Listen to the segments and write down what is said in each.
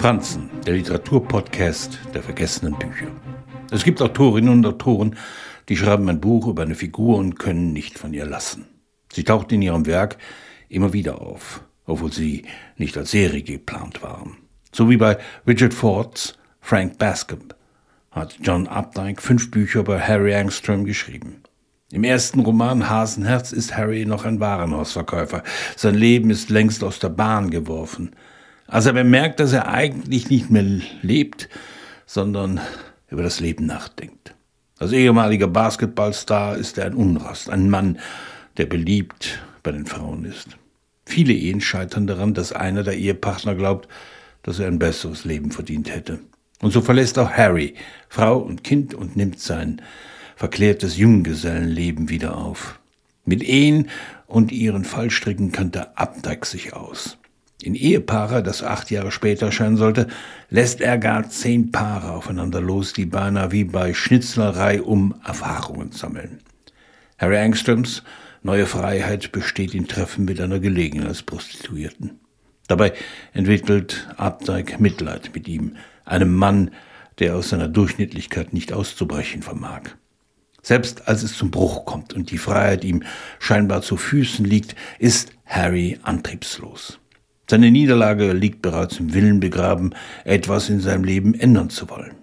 Franzen, der Literaturpodcast der vergessenen Bücher. Es gibt Autorinnen und Autoren, die schreiben ein Buch über eine Figur und können nicht von ihr lassen. Sie taucht in ihrem Werk immer wieder auf, obwohl sie nicht als Serie geplant waren. So wie bei Richard Fords Frank Bascomb hat John Updike fünf Bücher über Harry Angstrom geschrieben. Im ersten Roman Hasenherz ist Harry noch ein Warenhausverkäufer. Sein Leben ist längst aus der Bahn geworfen. Als er bemerkt, dass er eigentlich nicht mehr lebt, sondern über das Leben nachdenkt. Als ehemaliger Basketballstar ist er ein Unrast, ein Mann, der beliebt bei den Frauen ist. Viele Ehen scheitern daran, dass einer der Ehepartner glaubt, dass er ein besseres Leben verdient hätte. Und so verlässt auch Harry Frau und Kind und nimmt sein verklärtes Junggesellenleben wieder auf. Mit Ehen und ihren Fallstricken kannte Abdeck sich aus. In Ehepaare, das acht Jahre später erscheinen sollte, lässt er gar zehn Paare aufeinander los, die beinahe wie bei Schnitzlerei um Erfahrungen sammeln. Harry Angstroms neue Freiheit besteht in Treffen mit einer Gelegenheitsprostituierten. Dabei entwickelt Abdeig Mitleid mit ihm, einem Mann, der aus seiner Durchschnittlichkeit nicht auszubrechen vermag. Selbst als es zum Bruch kommt und die Freiheit ihm scheinbar zu Füßen liegt, ist Harry antriebslos. Seine Niederlage liegt bereits im Willen begraben, etwas in seinem Leben ändern zu wollen.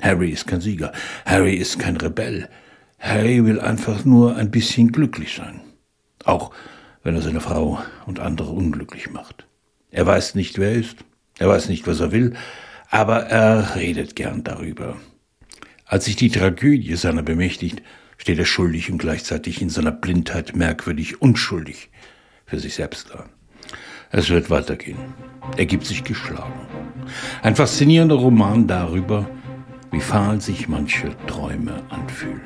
Harry ist kein Sieger. Harry ist kein Rebell. Harry will einfach nur ein bisschen glücklich sein. Auch wenn er seine Frau und andere unglücklich macht. Er weiß nicht, wer er ist. Er weiß nicht, was er will. Aber er redet gern darüber. Als sich die Tragödie seiner bemächtigt, steht er schuldig und gleichzeitig in seiner Blindheit merkwürdig unschuldig für sich selbst da. Es wird weitergehen. Er gibt sich geschlagen. Ein faszinierender Roman darüber, wie fahl sich manche Träume anfühlen.